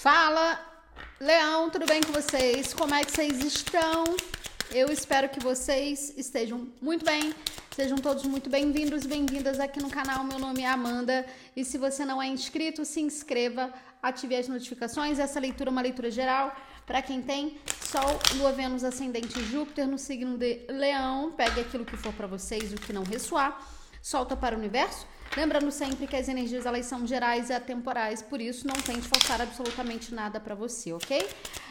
Fala, Leão, tudo bem com vocês? Como é que vocês estão? Eu espero que vocês estejam muito bem. Sejam todos muito bem-vindos bem-vindas aqui no canal. Meu nome é Amanda e se você não é inscrito, se inscreva, ative as notificações. Essa leitura é uma leitura geral para quem tem Sol, Lua, Vênus, Ascendente Júpiter no signo de Leão. Pegue aquilo que for para vocês, o que não ressoar, solta para o universo. Lembrando sempre que as energias elas são gerais e atemporais, por isso não tente forçar absolutamente nada para você, ok?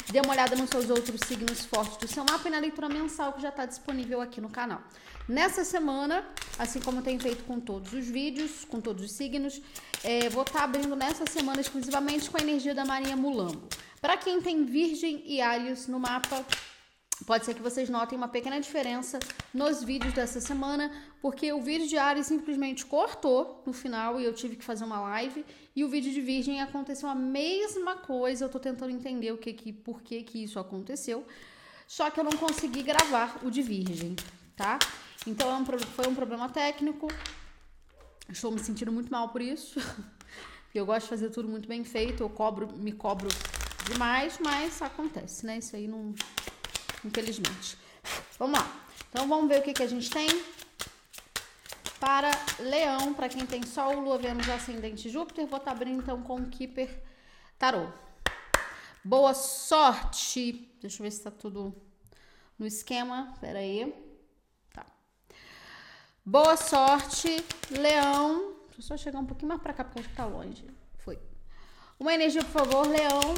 Dê uma olhada nos seus outros signos fortes do seu mapa e na leitura mensal que já está disponível aqui no canal. Nessa semana, assim como tenho feito com todos os vídeos, com todos os signos, é, vou estar tá abrindo nessa semana exclusivamente com a energia da Marinha Mulambo. Para quem tem Virgem e Ares no mapa, Pode ser que vocês notem uma pequena diferença nos vídeos dessa semana, porque o vídeo de Ares simplesmente cortou no final e eu tive que fazer uma live. E o vídeo de Virgem aconteceu a mesma coisa. Eu tô tentando entender o que, que por que, que isso aconteceu. Só que eu não consegui gravar o de Virgem, tá? Então é um, foi um problema técnico. Estou me sentindo muito mal por isso. Eu gosto de fazer tudo muito bem feito. Eu cobro, me cobro demais, mas acontece, né? Isso aí não infelizmente. Vamos lá. Então vamos ver o que, que a gente tem para Leão, para quem tem Sol, Lua, Vênus, Ascendente Júpiter. Vou estar tá abrindo então com o Keeper Tarô. Boa sorte! Deixa eu ver se tá tudo no esquema. Pera aí. Tá. Boa sorte, Leão. Deixa eu só chegar um pouquinho mais para cá, porque acho que tá longe. Foi. Uma energia, por favor, Leão.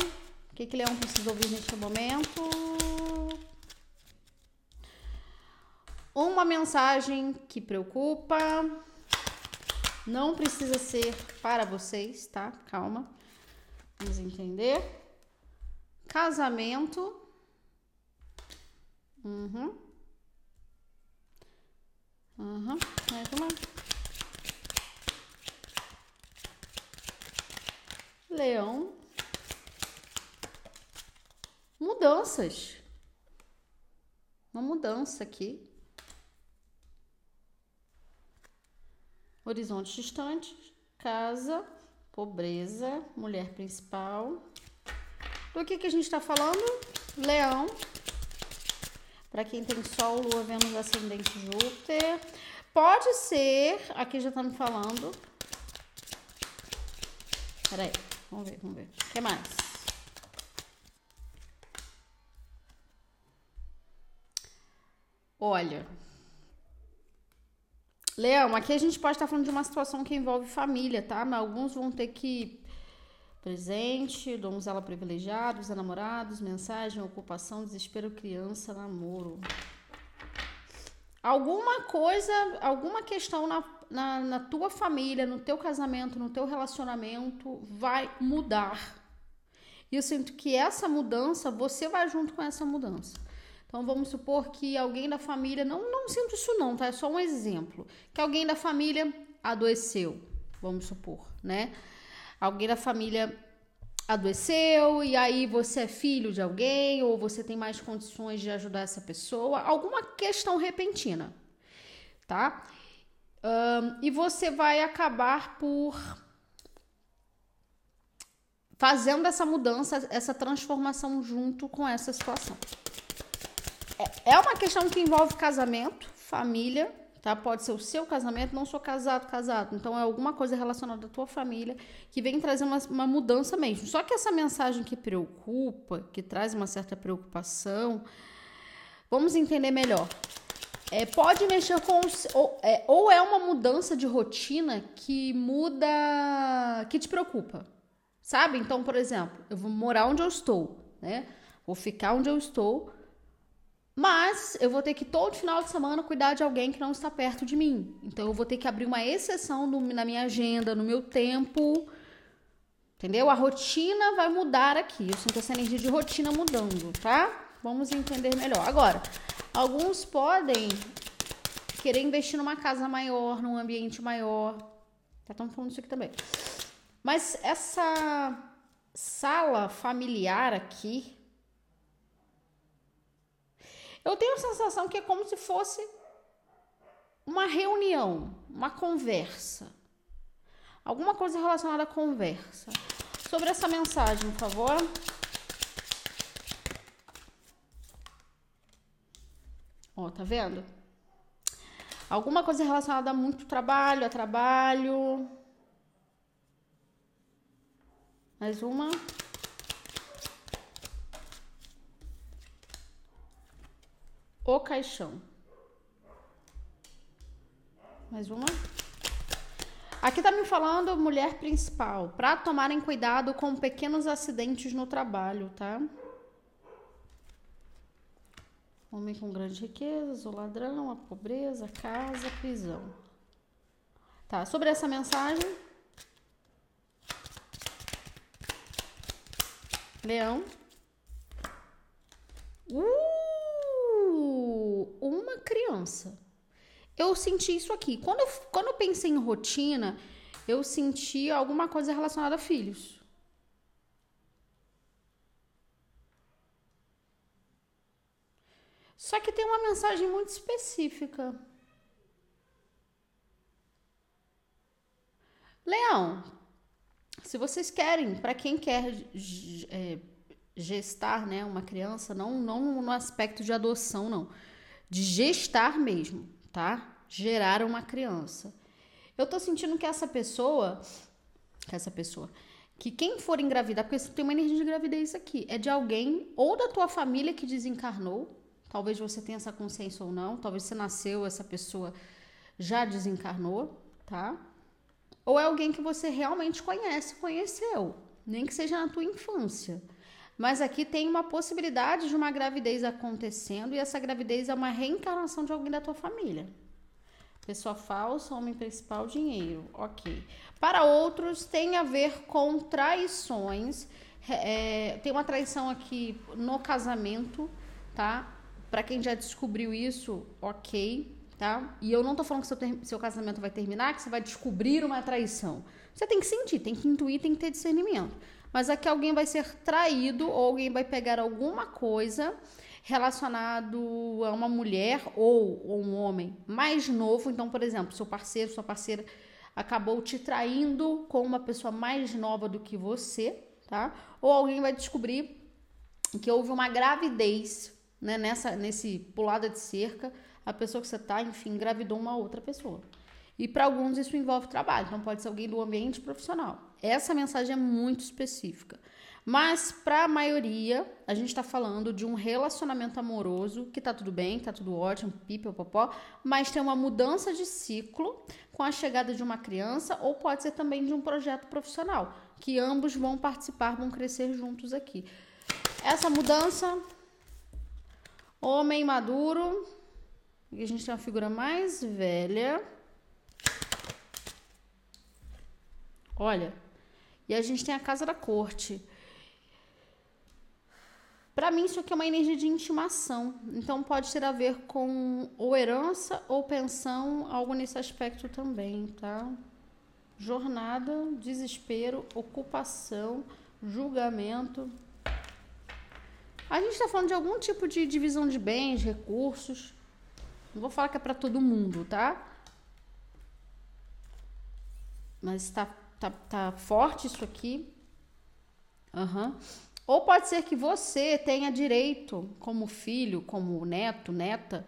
O que, que Leão precisa ouvir neste momento? Uma mensagem que preocupa. Não precisa ser para vocês, tá? Calma. Vamos entender. Casamento. Uhum. Uhum. Vai tomar. Leão. Mudanças. Uma mudança aqui. Horizontes distantes, casa, pobreza, mulher principal. Do que, que a gente está falando? Leão. Para quem tem Sol, Lua, Vênus, Ascendente, Júpiter. Pode ser, aqui já está me falando. Peraí, vamos ver, vamos ver. O que mais? Olha, Leão, aqui a gente pode estar falando de uma situação que envolve família, tá? Mas alguns vão ter que presente, donzela privilegiados, namorados, mensagem, ocupação, desespero, criança, namoro. Alguma coisa, alguma questão na, na, na tua família, no teu casamento, no teu relacionamento vai mudar. E eu sinto que essa mudança, você vai junto com essa mudança. Então vamos supor que alguém da família, não, não sinto isso não, tá? É só um exemplo. Que alguém da família adoeceu, vamos supor, né? Alguém da família adoeceu e aí você é filho de alguém ou você tem mais condições de ajudar essa pessoa, alguma questão repentina, tá? Um, e você vai acabar por fazendo essa mudança, essa transformação junto com essa situação. É, é uma questão que envolve casamento, família, tá? Pode ser o seu casamento, não sou casado, casado. Então é alguma coisa relacionada à tua família que vem trazer uma, uma mudança mesmo. Só que essa mensagem que preocupa, que traz uma certa preocupação, vamos entender melhor. É, pode mexer com ou é, ou é uma mudança de rotina que muda, que te preocupa, sabe? Então, por exemplo, eu vou morar onde eu estou, né? Vou ficar onde eu estou mas eu vou ter que todo final de semana cuidar de alguém que não está perto de mim. Então eu vou ter que abrir uma exceção no, na minha agenda, no meu tempo. Entendeu? A rotina vai mudar aqui. Eu sinto essa energia de rotina mudando, tá? Vamos entender melhor. Agora, alguns podem querer investir numa casa maior, num ambiente maior. Tá estamos falando isso aqui também. Mas essa sala familiar aqui, eu tenho a sensação que é como se fosse uma reunião, uma conversa. Alguma coisa relacionada à conversa. sobre essa mensagem, por favor. Ó, tá vendo? Alguma coisa relacionada a muito trabalho, a trabalho. Mais uma. O caixão. Mais uma. Aqui tá me falando mulher principal, para tomarem cuidado com pequenos acidentes no trabalho, tá? Homem com grande riqueza, o ladrão, a pobreza, casa, prisão. Tá, sobre essa mensagem. Leão. Uh, criança. Eu senti isso aqui. Quando eu, quando eu pensei em rotina, eu senti alguma coisa relacionada a filhos. Só que tem uma mensagem muito específica. Leão, se vocês querem, para quem quer é, gestar né, uma criança, não, não no aspecto de adoção, não, de gestar mesmo, tá? Gerar uma criança. Eu tô sentindo que essa pessoa, que essa pessoa, que quem for engravidar, porque tem uma energia de gravidez aqui, é de alguém ou da tua família que desencarnou, Talvez você tenha essa consciência ou não. Talvez você nasceu, essa pessoa já desencarnou, tá? Ou é alguém que você realmente conhece, conheceu, nem que seja na tua infância. Mas aqui tem uma possibilidade de uma gravidez acontecendo e essa gravidez é uma reencarnação de alguém da tua família. Pessoa falsa, homem principal, dinheiro. Ok. Para outros, tem a ver com traições. É, tem uma traição aqui no casamento, tá? Para quem já descobriu isso, ok, tá? E eu não tô falando que seu, seu casamento vai terminar, que você vai descobrir uma traição. Você tem que sentir, tem que intuir, tem que ter discernimento. Mas aqui alguém vai ser traído ou alguém vai pegar alguma coisa relacionado a uma mulher ou, ou um homem mais novo. Então, por exemplo, seu parceiro, sua parceira acabou te traindo com uma pessoa mais nova do que você, tá? Ou alguém vai descobrir que houve uma gravidez né, nessa, nesse pulada de cerca, a pessoa que você está, enfim, engravidou uma outra pessoa. E para alguns isso envolve trabalho, então pode ser alguém do ambiente profissional. Essa mensagem é muito específica. Mas para a maioria, a gente está falando de um relacionamento amoroso que tá tudo bem, tá tudo ótimo, pipa, popó, mas tem uma mudança de ciclo com a chegada de uma criança ou pode ser também de um projeto profissional, que ambos vão participar, vão crescer juntos aqui. Essa mudança Homem maduro. Aqui a gente tem uma figura mais velha. Olha. E a gente tem a casa da corte. Para mim, isso aqui é uma energia de intimação. Então, pode ter a ver com ou herança ou pensão, algo nesse aspecto também, tá? Jornada, desespero, ocupação, julgamento. A gente está falando de algum tipo de divisão de bens, recursos. Não vou falar que é para todo mundo, tá? Mas tá, tá, tá forte isso aqui. Uhum. Ou pode ser que você tenha direito, como filho, como neto, neta,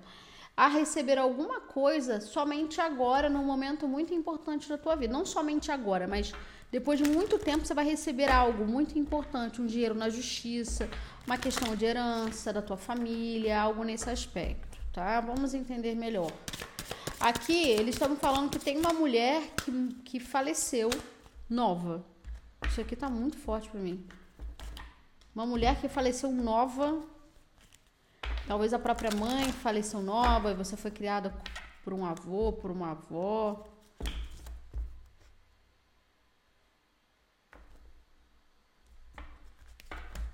a receber alguma coisa somente agora, num momento muito importante da tua vida. Não somente agora, mas depois de muito tempo você vai receber algo muito importante, um dinheiro na justiça, uma questão de herança da tua família, algo nesse aspecto, tá? Vamos entender melhor. Aqui eles estão falando que tem uma mulher que, que faleceu nova. Isso aqui tá muito forte para mim. Uma mulher que faleceu nova. Talvez a própria mãe faleceu nova e você foi criada por um avô, por uma avó.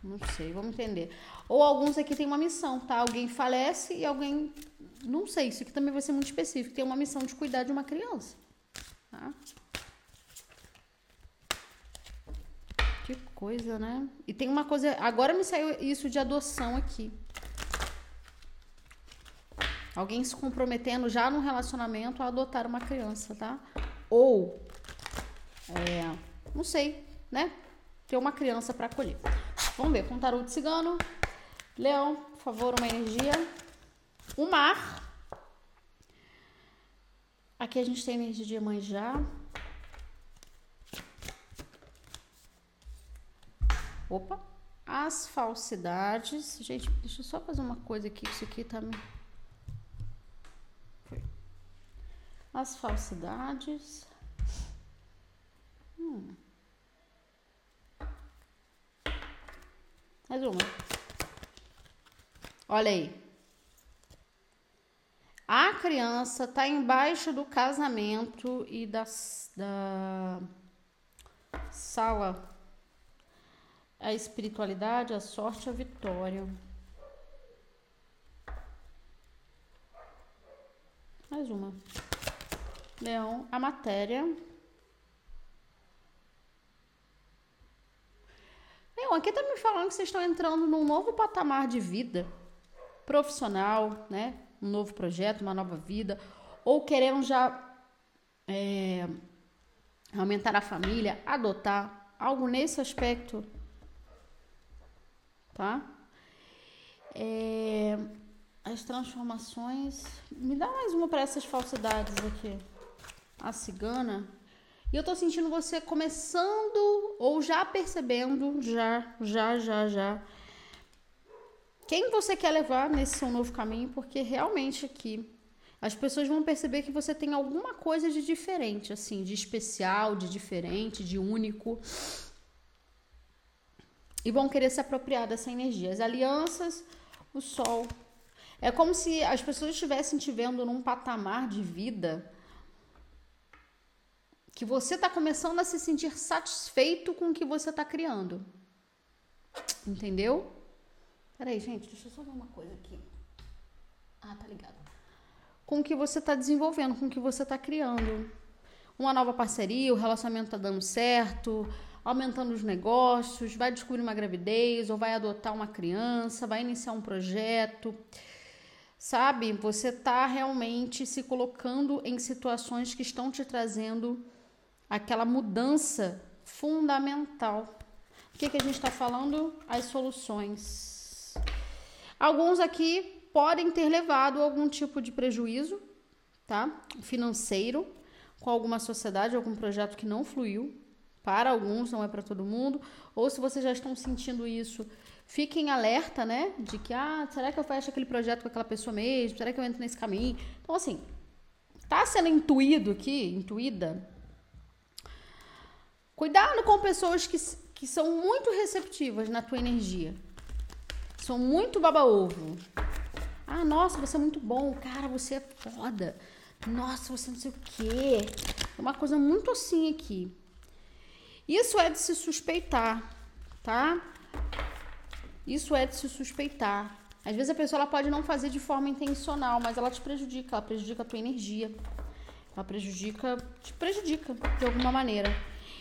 Não sei, vamos entender. Ou alguns aqui tem uma missão, tá? Alguém falece e alguém. Não sei, isso aqui também vai ser muito específico. Tem uma missão de cuidar de uma criança. Tá? Que coisa, né? E tem uma coisa. Agora me saiu isso de adoção aqui. Alguém se comprometendo já no relacionamento a adotar uma criança, tá? Ou. É, não sei, né? ter uma criança para acolher. Vamos ver, com tarô de cigano. Leão, por favor, uma energia. O mar. Aqui a gente tem energia de Iemanjá. Opa. As falsidades. Gente, deixa eu só fazer uma coisa aqui. Isso aqui tá me... As falsidades. Hum. Mais uma. Olha aí. A criança está embaixo do casamento e da, da sala. A espiritualidade, a sorte, a vitória. Mais uma. Leão, a matéria. Leão, aqui tá me falando que vocês estão entrando num novo patamar de vida profissional, né? Um novo projeto, uma nova vida, ou querendo já é, aumentar a família, adotar, algo nesse aspecto, tá? É, as transformações. Me dá mais uma para essas falsidades aqui. A cigana. E eu tô sentindo você começando ou já percebendo, já, já, já, já, quem você quer levar nesse seu novo caminho, porque realmente aqui as pessoas vão perceber que você tem alguma coisa de diferente, assim, de especial, de diferente, de único. E vão querer se apropriar dessa energia. As alianças, o sol. É como se as pessoas estivessem te vendo num patamar de vida que você está começando a se sentir satisfeito com o que você está criando. Entendeu? Peraí, gente, deixa eu só ver uma coisa aqui. Ah, tá ligado. Com o que você está desenvolvendo, com o que você está criando. Uma nova parceria, o relacionamento está dando certo, aumentando os negócios, vai descobrir uma gravidez ou vai adotar uma criança, vai iniciar um projeto. Sabe, você está realmente se colocando em situações que estão te trazendo aquela mudança fundamental. O que, que a gente está falando? As soluções. Alguns aqui podem ter levado algum tipo de prejuízo, tá? Financeiro, com alguma sociedade, algum projeto que não fluiu. Para alguns, não é para todo mundo. Ou se vocês já estão sentindo isso, fiquem alerta, né? De que, ah, será que eu fecho aquele projeto com aquela pessoa mesmo? Será que eu entro nesse caminho? Então, assim, tá sendo intuído aqui, intuída. Cuidado com pessoas que, que são muito receptivas na tua energia sou muito baba-ovo. Ah, nossa, você é muito bom. Cara, você é foda. Nossa, você não sei o quê. É uma coisa muito assim aqui. Isso é de se suspeitar, tá? Isso é de se suspeitar. Às vezes a pessoa ela pode não fazer de forma intencional, mas ela te prejudica, ela prejudica a tua energia. Ela prejudica, te prejudica de alguma maneira.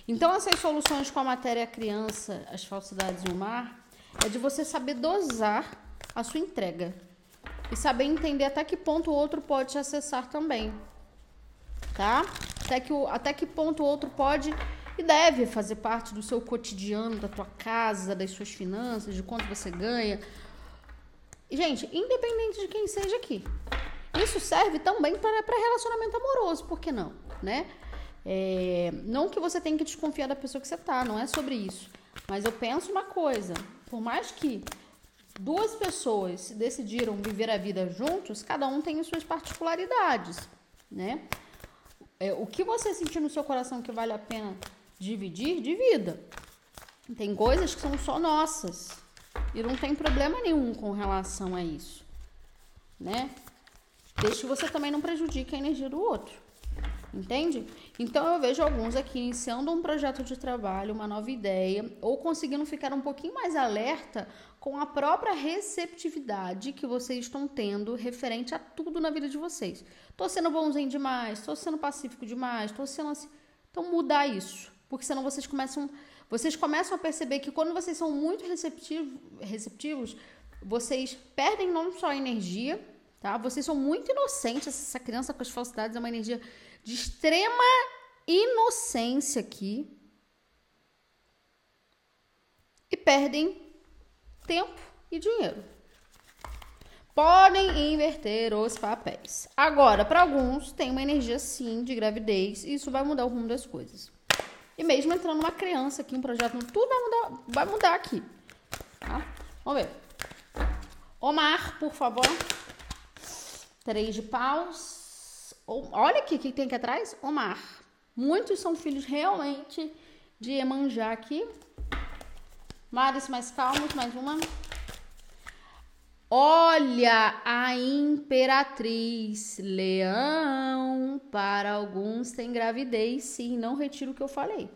Então essas soluções com a matéria criança, as falsidades e o mar, é de você saber dosar a sua entrega e saber entender até que ponto o outro pode te acessar também, tá? Até que, o, até que ponto o outro pode e deve fazer parte do seu cotidiano, da tua casa, das suas finanças, de quanto você ganha. Gente, independente de quem seja aqui, isso serve também para relacionamento amoroso, por que não, né? É, não que você tenha que desconfiar da pessoa que você tá, não é sobre isso. Mas eu penso uma coisa: por mais que duas pessoas decidiram viver a vida juntos, cada um tem as suas particularidades, né? É, o que você sentir no seu coração que vale a pena dividir, divida. Tem coisas que são só nossas e não tem problema nenhum com relação a isso, né? Desde que você também não prejudique a energia do outro. Entende? Então eu vejo alguns aqui iniciando um projeto de trabalho, uma nova ideia, ou conseguindo ficar um pouquinho mais alerta com a própria receptividade que vocês estão tendo referente a tudo na vida de vocês. Tô sendo bonzinho demais, tô sendo pacífico demais, tô sendo assim. Então mudar isso, porque senão vocês começam, vocês começam a perceber que quando vocês são muito receptivo, receptivos, vocês perdem não só energia, tá? Vocês são muito inocentes, essa criança com as falsidades é uma energia de extrema inocência aqui. e perdem tempo e dinheiro. Podem inverter os papéis. Agora, para alguns, tem uma energia sim de gravidez e isso vai mudar o rumo das coisas. E mesmo entrando uma criança aqui, um projeto, tudo vai mudar, vai mudar aqui. Tá? Vamos ver. Omar, por favor. Três de paus. Olha aqui o que tem aqui atrás. Omar. Muitos são filhos realmente de Emanjá aqui. Mares mais calmos, mais uma. Olha a imperatriz, leão. Para alguns tem gravidez, sim. Não retiro o que eu falei.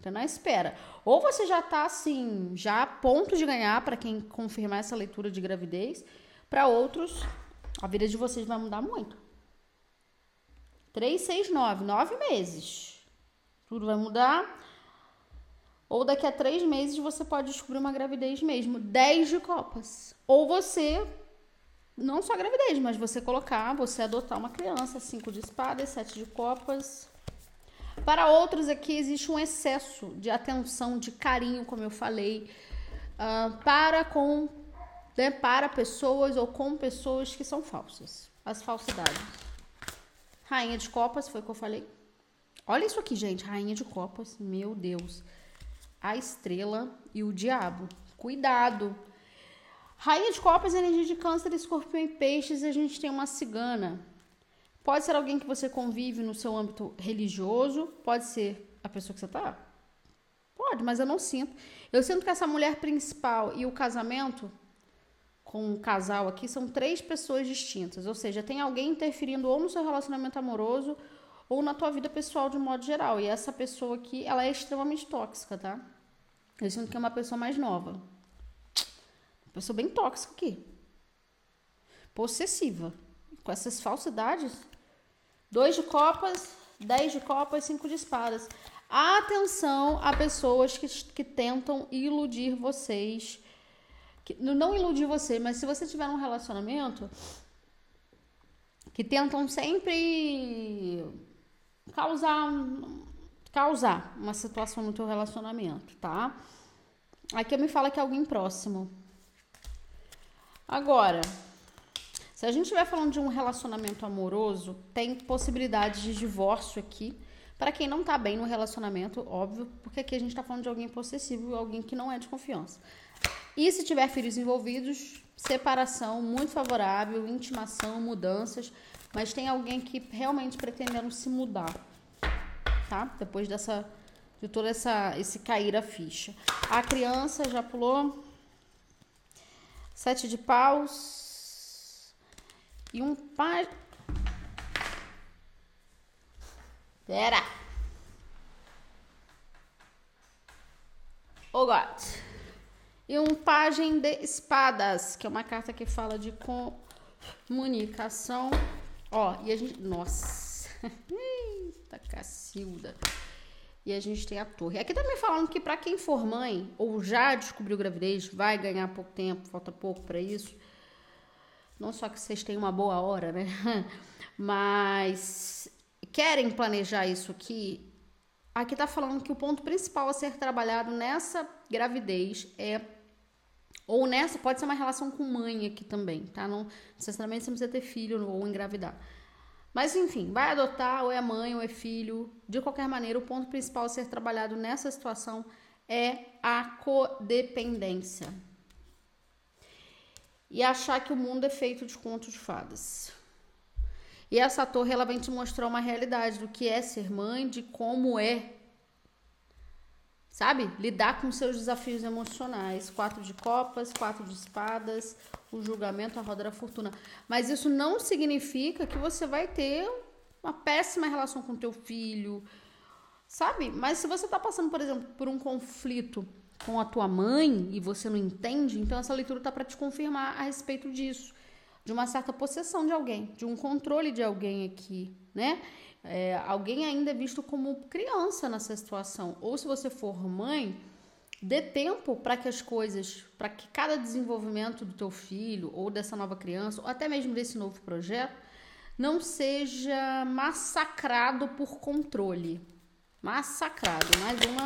Tá na espera. Ou você já tá assim, já a ponto de ganhar para quem confirmar essa leitura de gravidez. Para outros, a vida de vocês vai mudar muito. 3, 6, 9. Nove meses. Tudo vai mudar. Ou daqui a três meses você pode descobrir uma gravidez mesmo. 10 de copas. Ou você, não só gravidez, mas você colocar, você adotar uma criança. Cinco de espadas, sete de copas. Para outros aqui existe um excesso de atenção, de carinho, como eu falei, uh, para com né, para pessoas ou com pessoas que são falsas. As falsidades. Rainha de copas, foi o que eu falei. Olha isso aqui, gente. Rainha de copas. Meu Deus a estrela e o diabo. Cuidado! Rainha de Copas, energia de câncer, escorpião e peixes, a gente tem uma cigana. Pode ser alguém que você convive no seu âmbito religioso, pode ser a pessoa que você tá. Pode, mas eu não sinto. Eu sinto que essa mulher principal e o casamento com o casal aqui são três pessoas distintas. Ou seja, tem alguém interferindo ou no seu relacionamento amoroso ou na tua vida pessoal de modo geral. E essa pessoa aqui, ela é extremamente tóxica, tá? Eu sinto que é uma pessoa mais nova. Uma pessoa bem tóxica aqui. Possessiva. Com essas falsidades. Dois de copas, dez de copas, cinco de espadas. Atenção a pessoas que, que tentam iludir vocês. Que, não iludir você, mas se você tiver um relacionamento que tentam sempre causar causar uma situação no teu relacionamento, tá? Aqui me fala que é alguém próximo. Agora, se a gente estiver falando de um relacionamento amoroso, tem possibilidade de divórcio aqui. Para quem não tá bem no relacionamento, óbvio, porque aqui a gente tá falando de alguém possessivo, alguém que não é de confiança. E se tiver filhos envolvidos, separação muito favorável, intimação, mudanças mas tem alguém que realmente pretendendo se mudar, tá? Depois dessa de todo essa esse cair a ficha. A criança já pulou sete de paus e um pai. Pera. Oh God. E um pajem de espadas, que é uma carta que fala de comunicação Ó, e a gente. Nossa! Eita, Cacilda! E a gente tem a torre. Aqui também falando que para quem for mãe ou já descobriu gravidez, vai ganhar pouco tempo, falta pouco para isso. Não só que vocês têm uma boa hora, né? Mas querem planejar isso aqui. Aqui tá falando que o ponto principal a ser trabalhado nessa gravidez é ou nessa, pode ser uma relação com mãe aqui também, tá? Não necessariamente você precisa ter filho ou engravidar. Mas enfim, vai adotar, ou é mãe, ou é filho. De qualquer maneira, o ponto principal a ser trabalhado nessa situação é a codependência. E achar que o mundo é feito de contos de fadas. E essa torre ela vem te mostrar uma realidade do que é ser mãe, de como é sabe? Lidar com seus desafios emocionais. Quatro de copas, quatro de espadas, o julgamento, a roda da fortuna. Mas isso não significa que você vai ter uma péssima relação com teu filho, sabe? Mas se você está passando, por exemplo, por um conflito com a tua mãe e você não entende, então essa leitura tá para te confirmar a respeito disso, de uma certa possessão de alguém, de um controle de alguém aqui, né? É, alguém ainda é visto como criança nessa situação. Ou se você for mãe, dê tempo para que as coisas, para que cada desenvolvimento do teu filho ou dessa nova criança, ou até mesmo desse novo projeto, não seja massacrado por controle. Massacrado. Mais uma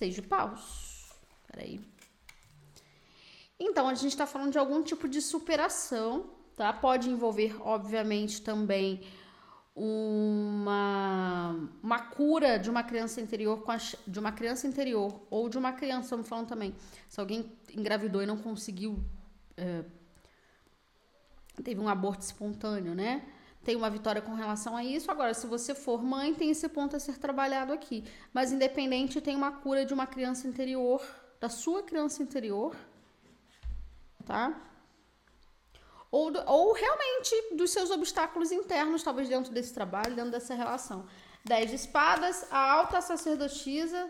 de paus. Peraí. Então, a gente está falando de algum tipo de superação, tá? Pode envolver, obviamente, também uma, uma cura de uma criança interior com a, de uma criança interior ou de uma criança, estamos falando também, se alguém engravidou e não conseguiu é, teve um aborto espontâneo, né? Tem uma vitória com relação a isso. Agora, se você for mãe, tem esse ponto a ser trabalhado aqui. Mas independente, tem uma cura de uma criança interior, da sua criança interior, tá? Ou, do, ou realmente dos seus obstáculos internos, talvez dentro desse trabalho, dentro dessa relação. Dez de espadas, a alta sacerdotisa.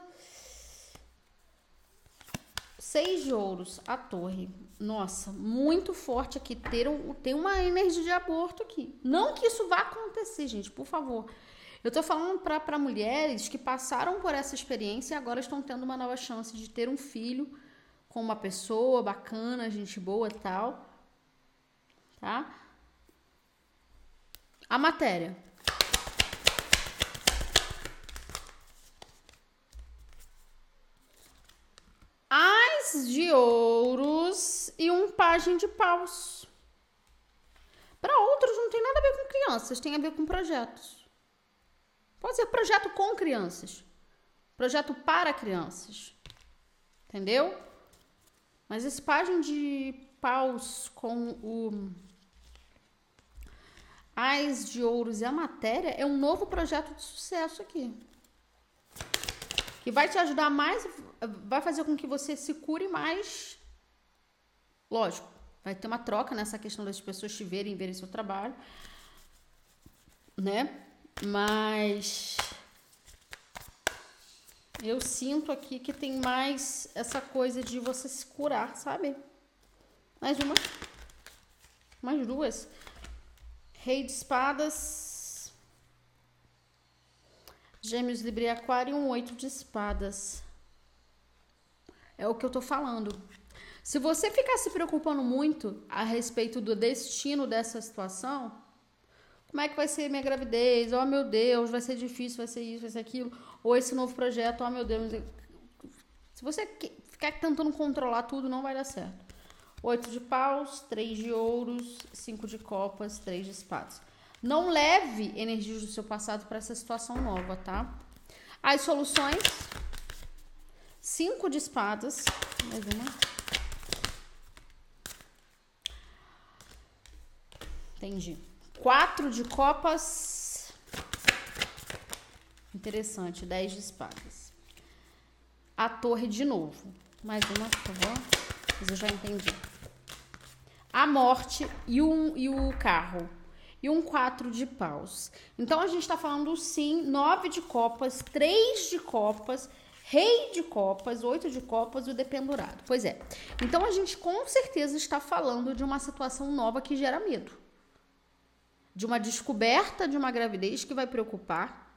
Seis de ouros, a torre. Nossa, muito forte aqui. Ter um, tem uma energia de aborto aqui. Não que isso vá acontecer, gente, por favor. Eu tô falando para mulheres que passaram por essa experiência e agora estão tendo uma nova chance de ter um filho com uma pessoa bacana, gente boa e tal. Tá? A matéria. As de ouros e um pajem de paus. Para outros não tem nada a ver com crianças, tem a ver com projetos. Pode ser projeto com crianças. Projeto para crianças. Entendeu? Mas esse pajem de paus com o Ais de Ouros e a Matéria é um novo projeto de sucesso aqui. Que vai te ajudar mais, vai fazer com que você se cure mais. Lógico, vai ter uma troca nessa questão das pessoas te verem, verem seu trabalho, né? Mas eu sinto aqui que tem mais essa coisa de você se curar, sabe? Mais uma. Mais duas. Rei de espadas. Gêmeos, Libra Aquário um oito de espadas. É o que eu tô falando. Se você ficar se preocupando muito a respeito do destino dessa situação, como é que vai ser minha gravidez? Oh, meu Deus, vai ser difícil, vai ser isso, vai ser aquilo. Ou esse novo projeto, oh, meu Deus. Se você ficar tentando controlar tudo, não vai dar certo. Oito de paus, três de ouros, cinco de copas, três de espadas. Não leve energias do seu passado para essa situação nova, tá? As soluções: cinco de espadas, mais uma. Entendi. Quatro de copas. Interessante. Dez de espadas. A torre de novo. Mais uma, por favor. Mas eu já entendi a morte e, um, e o carro. E um quatro de paus. Então a gente está falando sim, nove de copas, três de copas, rei de copas, oito de copas e o dependurado. Pois é. Então a gente com certeza está falando de uma situação nova que gera medo. De uma descoberta de uma gravidez que vai preocupar,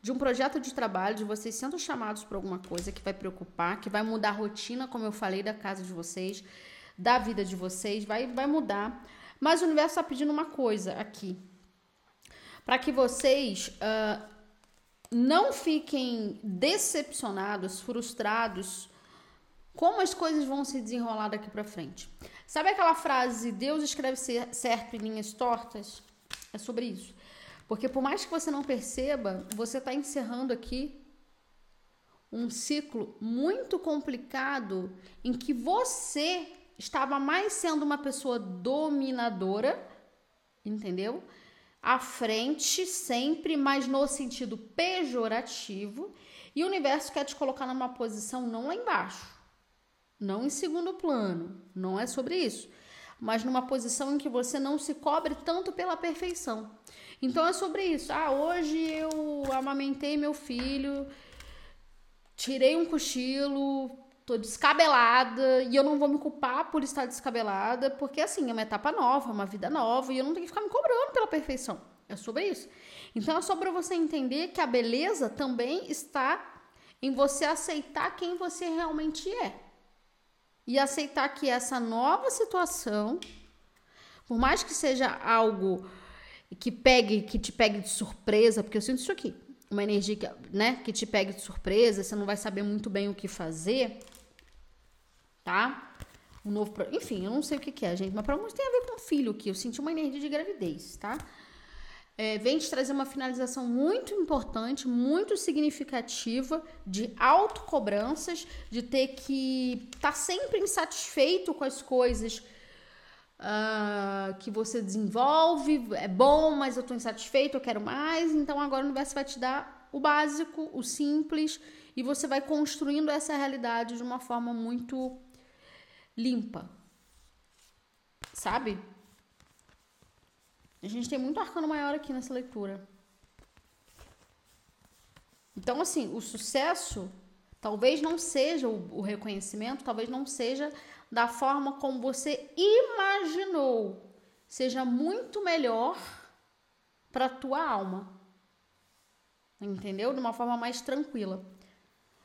de um projeto de trabalho, de vocês sendo chamados para alguma coisa que vai preocupar, que vai mudar a rotina, como eu falei, da casa de vocês, da vida de vocês, vai, vai mudar. Mas o universo está pedindo uma coisa aqui. Para que vocês uh, não fiquem decepcionados, frustrados, como as coisas vão se desenrolar daqui para frente. Sabe aquela frase, Deus escreve certo em linhas tortas? É sobre isso. Porque por mais que você não perceba, você está encerrando aqui um ciclo muito complicado em que você estava mais sendo uma pessoa dominadora, entendeu? À frente sempre, mas no sentido pejorativo, e o universo quer te colocar numa posição não lá embaixo, não em segundo plano, não é sobre isso, mas numa posição em que você não se cobre tanto pela perfeição. Então é sobre isso. Ah, hoje eu amamentei meu filho, tirei um cochilo, tô descabelada e eu não vou me culpar por estar descabelada, porque assim, é uma etapa nova, uma vida nova e eu não tenho que ficar me cobrando pela perfeição. É sobre isso. Então é sobre você entender que a beleza também está em você aceitar quem você realmente é. E aceitar que essa nova situação, por mais que seja algo que pegue, que te pegue de surpresa, porque eu sinto isso aqui, uma energia que, né, que te pegue de surpresa, você não vai saber muito bem o que fazer tá? Um novo, pro... enfim, eu não sei o que, que é, gente, mas para alguns tem a ver com filho que eu senti uma energia de gravidez, tá? É, vem te trazer uma finalização muito importante, muito significativa de autocobranças, de ter que estar tá sempre insatisfeito com as coisas uh, que você desenvolve. É bom, mas eu estou insatisfeito, eu quero mais. Então agora o universo vai te dar o básico, o simples, e você vai construindo essa realidade de uma forma muito limpa. Sabe? A gente tem muito arcano maior aqui nessa leitura. Então, assim, o sucesso talvez não seja o, reconhecimento, talvez não seja da forma como você imaginou. Seja muito melhor para tua alma. Entendeu? De uma forma mais tranquila.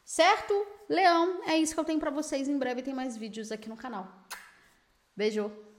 Certo? Leão, é isso que eu tenho para vocês. Em breve tem mais vídeos aqui no canal. Beijo!